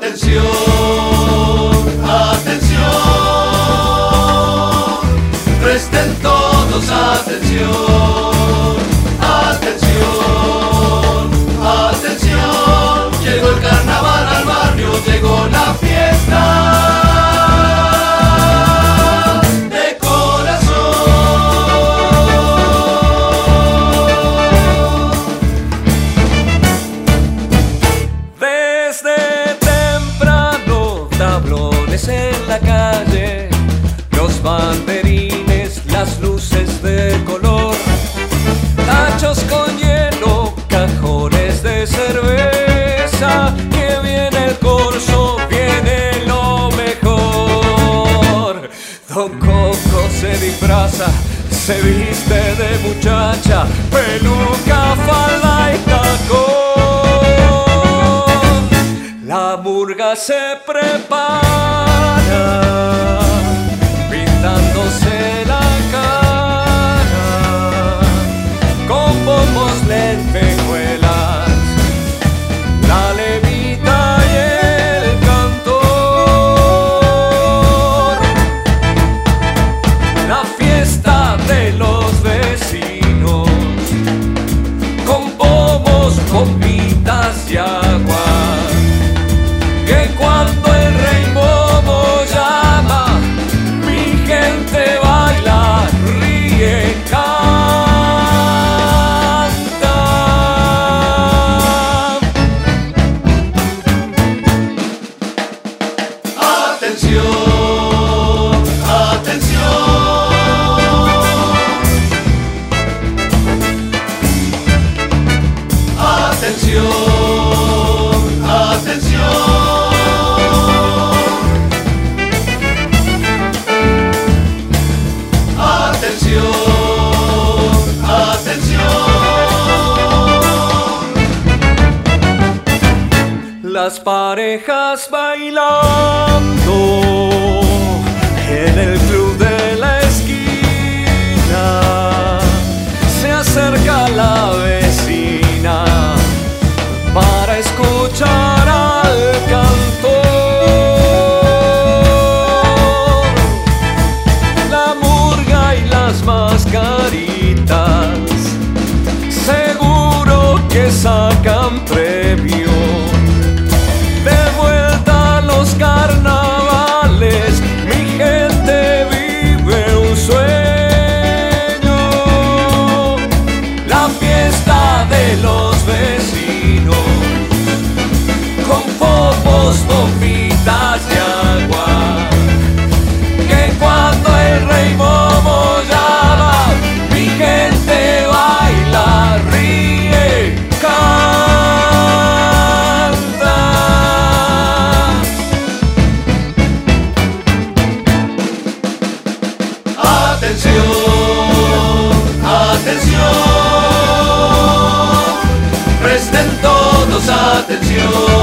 atención. coco se disfraza, se viste de muchacha, peluca, falda y tacón. La murga se prepara. Atención. Las parejas bailando en el dos bombitas de agua. Que cuando el rey Momo llama, mi gente baila, ríe, canta. Atención, atención, presten todos atención.